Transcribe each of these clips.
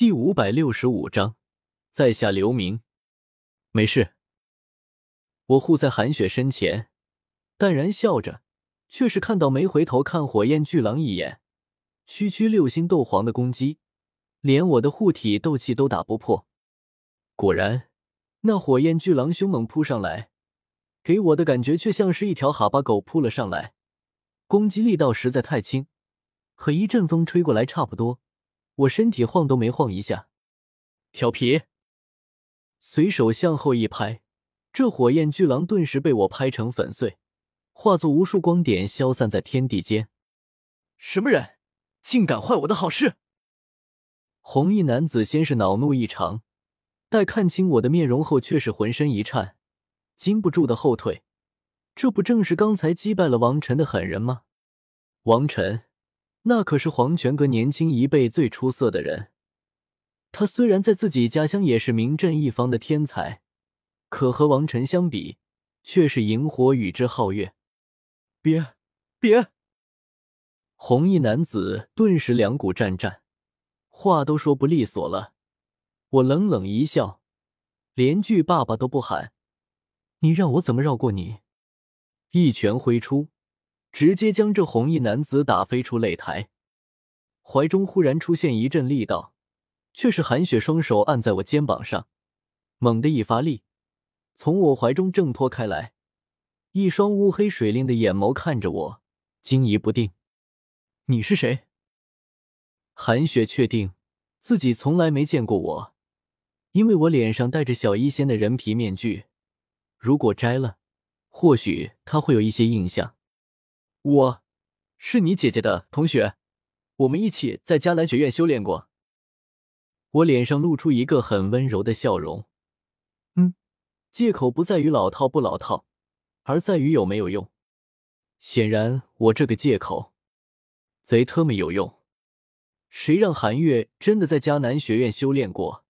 第五百六十五章，在下刘明。没事。我护在韩雪身前，淡然笑着，却是看到没回头看火焰巨狼一眼。区区六星斗皇的攻击，连我的护体斗气都打不破。果然，那火焰巨狼凶猛扑上来，给我的感觉却像是一条哈巴狗扑了上来，攻击力道实在太轻，和一阵风吹过来差不多。我身体晃都没晃一下，调皮，随手向后一拍，这火焰巨狼顿时被我拍成粉碎，化作无数光点消散在天地间。什么人，竟敢坏我的好事！红衣男子先是恼怒异常，待看清我的面容后，却是浑身一颤，禁不住的后退。这不正是刚才击败了王晨的狠人吗？王晨。那可是黄泉阁年轻一辈最出色的人。他虽然在自己家乡也是名震一方的天才，可和王晨相比，却是萤火与之皓月。别别！红衣男子顿时两股战战，话都说不利索了。我冷冷一笑，连句爸爸都不喊，你让我怎么绕过你？一拳挥出。直接将这红衣男子打飞出擂台，怀中忽然出现一阵力道，却是韩雪双手按在我肩膀上，猛地一发力，从我怀中挣脱开来，一双乌黑水灵的眼眸看着我，惊疑不定。你是谁？韩雪确定自己从来没见过我，因为我脸上戴着小医仙的人皮面具，如果摘了，或许她会有一些印象。我，是你姐姐的同学，我们一起在迦南学院修炼过。我脸上露出一个很温柔的笑容。嗯，借口不在于老套不老套，而在于有没有用。显然，我这个借口贼特么有用。谁让韩月真的在迦南学院修炼过，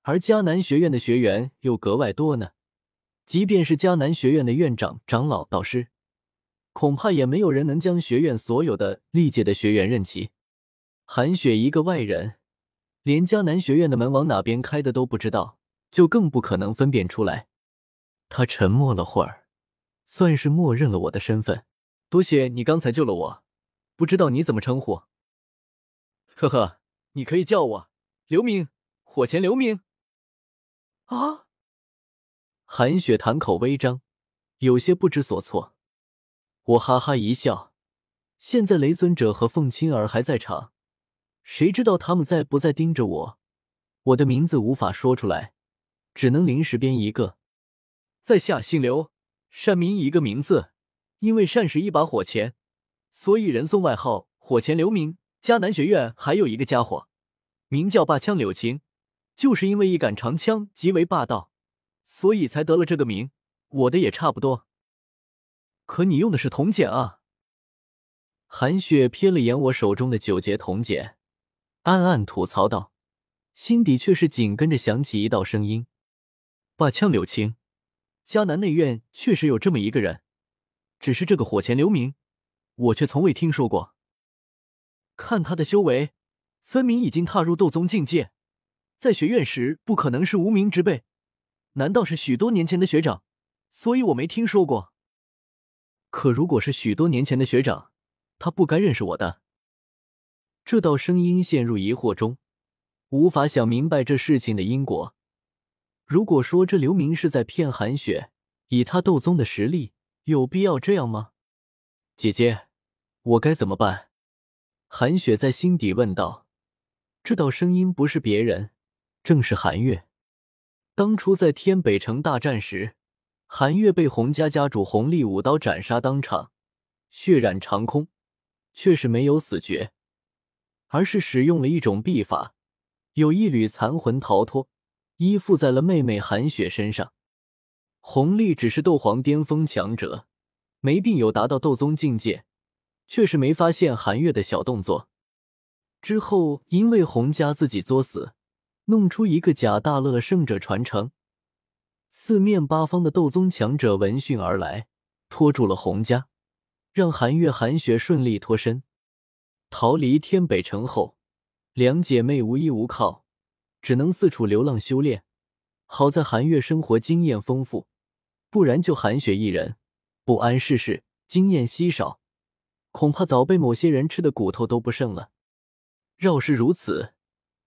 而迦南学院的学员又格外多呢？即便是迦南学院的院长、长老、导师。恐怕也没有人能将学院所有的历届的学员认齐。韩雪一个外人，连迦南学院的门往哪边开的都不知道，就更不可能分辨出来。他沉默了会儿，算是默认了我的身份。多谢你刚才救了我，不知道你怎么称呼？呵呵，你可以叫我刘明，火前刘明。啊！韩雪谈口微张，有些不知所措。我哈哈一笑，现在雷尊者和凤青儿还在场，谁知道他们在不在盯着我？我的名字无法说出来，只能临时编一个。在下姓刘，单名一个名字，因为善是一把火钳，所以人送外号火钳刘明。迦南学院还有一个家伙，名叫霸枪柳琴，就是因为一杆长枪极为霸道，所以才得了这个名。我的也差不多。可你用的是铜剪啊！韩雪瞥了眼我手中的九节铜剪，暗暗吐槽道，心底却是紧跟着响起一道声音：“霸枪柳青，迦南内院确实有这么一个人，只是这个火前留名，我却从未听说过。看他的修为，分明已经踏入斗宗境界，在学院时不可能是无名之辈，难道是许多年前的学长？所以我没听说过。”可如果是许多年前的学长，他不该认识我的。这道声音陷入疑惑中，无法想明白这事情的因果。如果说这刘明是在骗韩雪，以他斗宗的实力，有必要这样吗？姐姐，我该怎么办？韩雪在心底问道。这道声音不是别人，正是韩月。当初在天北城大战时。韩月被洪家家主洪立武刀斩杀当场，血染长空，却是没有死绝，而是使用了一种秘法，有一缕残魂逃脱，依附在了妹妹韩雪身上。洪立只是斗皇巅峰强者，没病有达到斗宗境界，却是没发现韩月的小动作。之后因为洪家自己作死，弄出一个假大乐圣者传承。四面八方的斗宗强者闻讯而来，拖住了洪家，让韩月、韩雪顺利脱身，逃离天北城后，两姐妹无依无靠，只能四处流浪修炼。好在韩月生活经验丰富，不然就韩雪一人不谙世事，经验稀少，恐怕早被某些人吃的骨头都不剩了。饶是如此，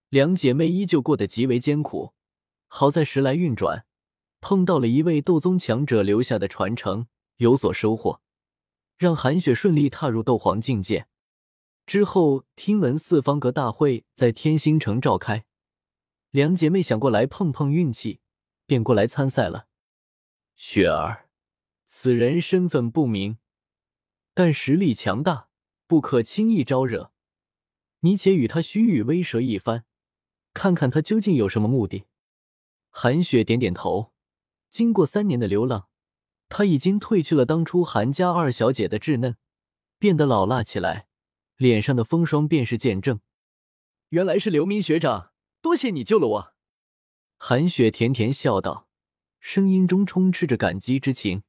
两姐妹依旧过得极为艰苦。好在时来运转，碰到了一位斗宗强者留下的传承，有所收获，让韩雪顺利踏入斗皇境界。之后听闻四方阁大会在天星城召开。两姐妹想过来碰碰运气，便过来参赛了。雪儿，此人身份不明，但实力强大，不可轻易招惹。你且与他虚与威慑一番，看看他究竟有什么目的。韩雪点点头。经过三年的流浪，他已经褪去了当初韩家二小姐的稚嫩，变得老辣起来，脸上的风霜便是见证。原来是刘明学长。多谢你救了我，韩雪甜甜笑道，声音中充斥着感激之情。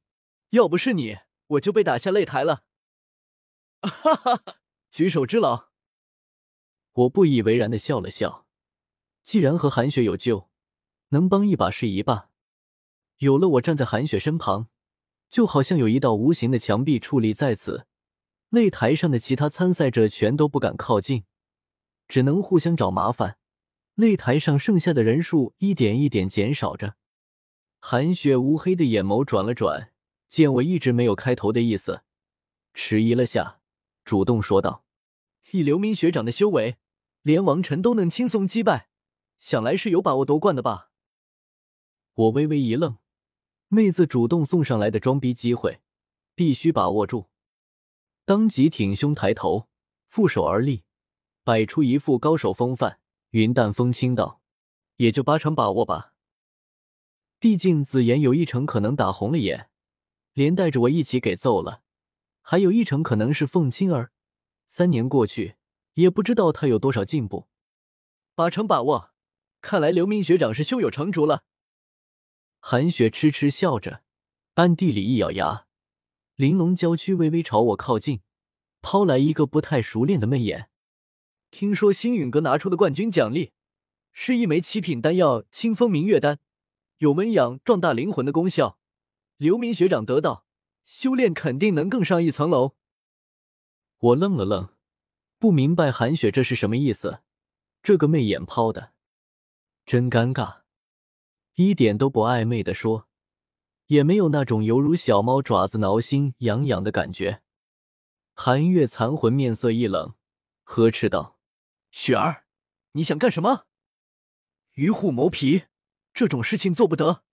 要不是你，我就被打下擂台了。哈哈哈，举手之劳。我不以为然的笑了笑。既然和韩雪有救，能帮一把是一把。有了我站在韩雪身旁，就好像有一道无形的墙壁矗立在此，擂台上的其他参赛者全都不敢靠近，只能互相找麻烦。擂台上剩下的人数一点一点减少着，韩雪乌黑的眼眸转了转，见我一直没有开头的意思，迟疑了下，主动说道：“以刘明学长的修为，连王晨都能轻松击败，想来是有把握夺冠的吧？”我微微一愣，妹子主动送上来的装逼机会，必须把握住，当即挺胸抬头，负手而立，摆出一副高手风范。云淡风轻道：“也就八成把握吧。毕竟紫妍有一成可能打红了眼，连带着我一起给揍了；还有一成可能是凤青儿。三年过去，也不知道她有多少进步。八成把握，看来刘明学长是胸有成竹了。”韩雪痴痴笑着，暗地里一咬牙，玲珑娇躯微微朝我靠近，抛来一个不太熟练的媚眼。听说星陨阁拿出的冠军奖励是一枚七品丹药——清风明月丹，有温养壮大灵魂的功效。刘明学长得到，修炼肯定能更上一层楼。我愣了愣，不明白韩雪这是什么意思。这个媚眼抛的真尴尬，一点都不暧昧的说，也没有那种犹如小猫爪子挠心痒痒的感觉。寒月残魂面色一冷，呵斥道。雪儿，你想干什么？鱼虎谋皮，这种事情做不得。